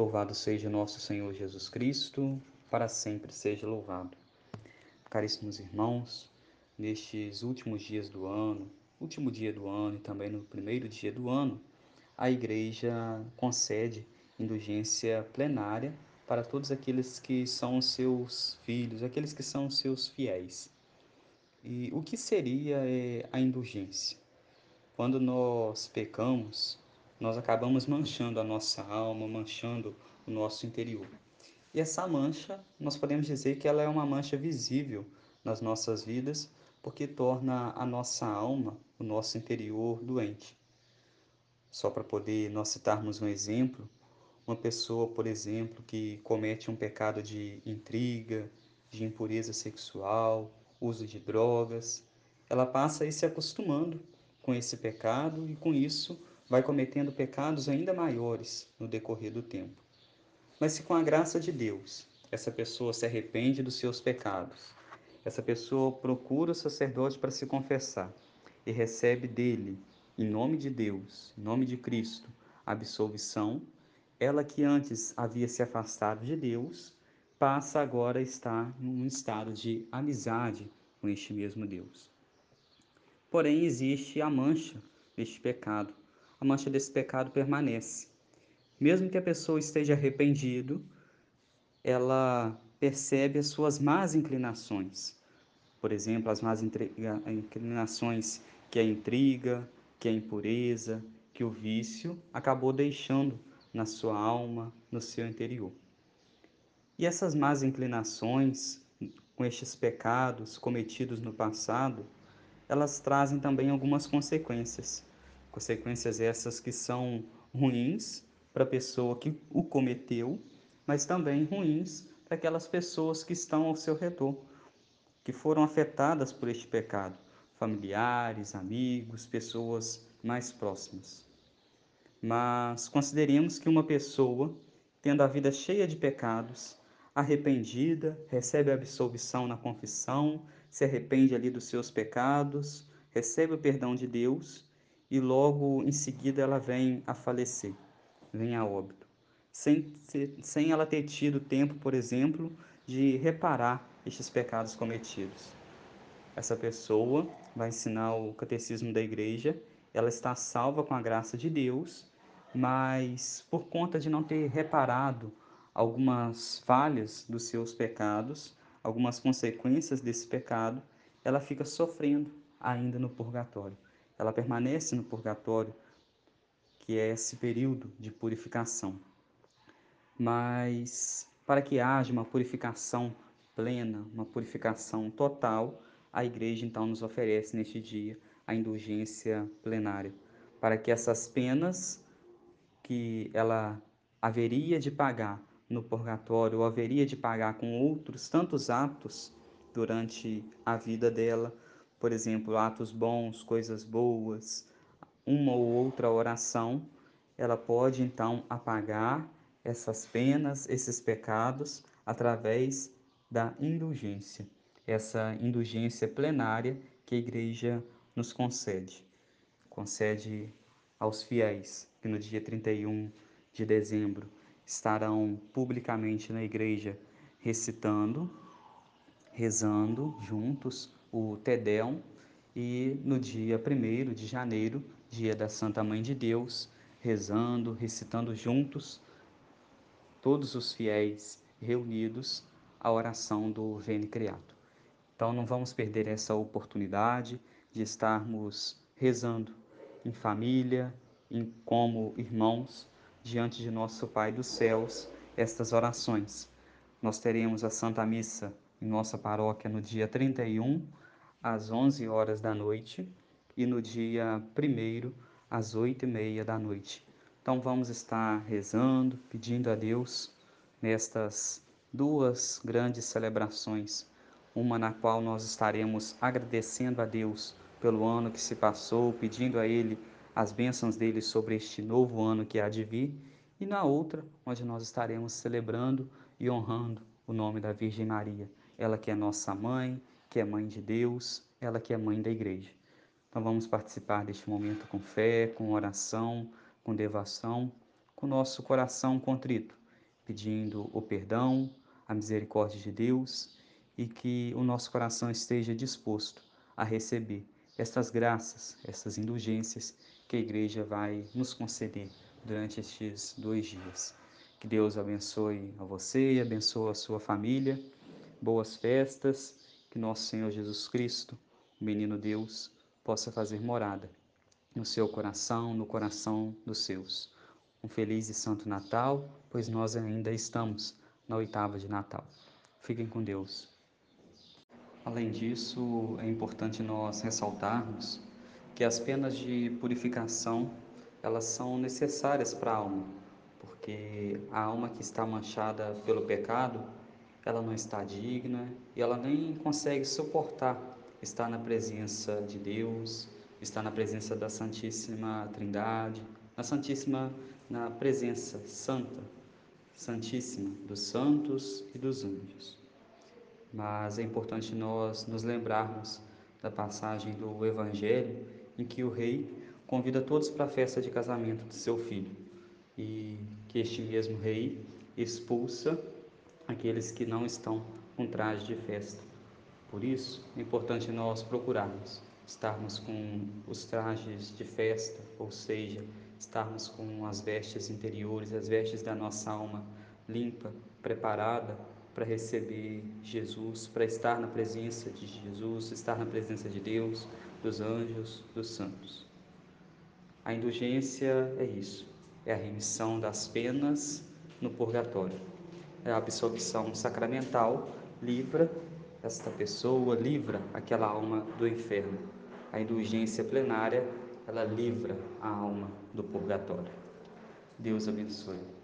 Louvado seja nosso Senhor Jesus Cristo, para sempre seja louvado. Caríssimos irmãos, nestes últimos dias do ano, último dia do ano e também no primeiro dia do ano, a Igreja concede indulgência plenária para todos aqueles que são seus filhos, aqueles que são seus fiéis. E o que seria é, a indulgência? Quando nós pecamos, nós acabamos manchando a nossa alma, manchando o nosso interior. E essa mancha, nós podemos dizer que ela é uma mancha visível nas nossas vidas, porque torna a nossa alma, o nosso interior doente. Só para poder nós citarmos um exemplo, uma pessoa, por exemplo, que comete um pecado de intriga, de impureza sexual, uso de drogas, ela passa a ir se acostumando com esse pecado e com isso vai cometendo pecados ainda maiores no decorrer do tempo. Mas se com a graça de Deus essa pessoa se arrepende dos seus pecados, essa pessoa procura o sacerdote para se confessar e recebe dele, em nome de Deus, em nome de Cristo, absolvição, ela que antes havia se afastado de Deus, passa agora a estar num estado de amizade com este mesmo Deus. Porém, existe a mancha deste pecado, a mancha desse pecado permanece. Mesmo que a pessoa esteja arrependido, ela percebe as suas más inclinações. Por exemplo, as más inclinações que a intriga, que a impureza, que o vício acabou deixando na sua alma, no seu interior. E essas más inclinações, com estes pecados cometidos no passado, elas trazem também algumas consequências. Consequências essas que são ruins para a pessoa que o cometeu, mas também ruins para aquelas pessoas que estão ao seu redor, que foram afetadas por este pecado, familiares, amigos, pessoas mais próximas. Mas consideremos que uma pessoa, tendo a vida cheia de pecados, arrependida, recebe a absolvição na confissão, se arrepende ali dos seus pecados, recebe o perdão de Deus e logo em seguida ela vem a falecer, vem a óbito, sem, sem ela ter tido tempo, por exemplo, de reparar estes pecados cometidos. Essa pessoa vai ensinar o catecismo da igreja, ela está salva com a graça de Deus, mas por conta de não ter reparado algumas falhas dos seus pecados, algumas consequências desse pecado, ela fica sofrendo ainda no purgatório ela permanece no purgatório, que é esse período de purificação. Mas para que haja uma purificação plena, uma purificação total, a igreja então nos oferece neste dia a indulgência plenária, para que essas penas que ela haveria de pagar no purgatório, ou haveria de pagar com outros tantos atos durante a vida dela, por exemplo, atos bons, coisas boas, uma ou outra oração, ela pode então apagar essas penas, esses pecados, através da indulgência, essa indulgência plenária que a igreja nos concede. Concede aos fiéis que no dia 31 de dezembro estarão publicamente na igreja recitando, rezando juntos o Tedeum e no dia 1 de janeiro, dia da Santa Mãe de Deus, rezando, recitando juntos, todos os fiéis reunidos, a oração do Veni Criato. Então não vamos perder essa oportunidade de estarmos rezando em família, em como irmãos, diante de nosso Pai dos céus, estas orações. Nós teremos a Santa Missa em nossa paróquia no dia 31 às 11 horas da noite e no dia 1 às 8 e meia da noite. Então vamos estar rezando, pedindo a Deus nestas duas grandes celebrações, uma na qual nós estaremos agradecendo a Deus pelo ano que se passou, pedindo a Ele as bênçãos dele sobre este novo ano que há de vir, e na outra, onde nós estaremos celebrando e honrando o nome da Virgem Maria, ela que é nossa mãe, que é mãe de Deus, ela que é mãe da igreja. Então vamos participar deste momento com fé, com oração, com devoção, com nosso coração contrito pedindo o perdão, a misericórdia de Deus e que o nosso coração esteja disposto a receber estas graças, essas indulgências que a igreja vai nos conceder durante estes dois dias. Que Deus abençoe a você e abençoe a sua família. Boas festas. Que nosso Senhor Jesus Cristo, o menino Deus, possa fazer morada no seu coração, no coração dos seus. Um feliz e santo Natal, pois nós ainda estamos na oitava de Natal. Fiquem com Deus. Além disso, é importante nós ressaltarmos que as penas de purificação elas são necessárias para a alma, porque a alma que está manchada pelo pecado, ela não está digna e ela nem consegue suportar estar na presença de Deus, estar na presença da Santíssima Trindade, na Santíssima, na presença santa, Santíssima dos santos e dos anjos. Mas é importante nós nos lembrarmos da passagem do Evangelho em que o rei convida todos para a festa de casamento de seu filho e que este mesmo rei expulsa aqueles que não estão com traje de festa. Por isso, é importante nós procurarmos estarmos com os trajes de festa, ou seja, estarmos com as vestes interiores, as vestes da nossa alma limpa, preparada para receber Jesus, para estar na presença de Jesus, estar na presença de Deus, dos anjos, dos santos. A indulgência é isso, é a remissão das penas no purgatório. É a absorção sacramental livra esta pessoa, livra aquela alma do inferno. A indulgência plenária, ela livra a alma do purgatório. Deus abençoe.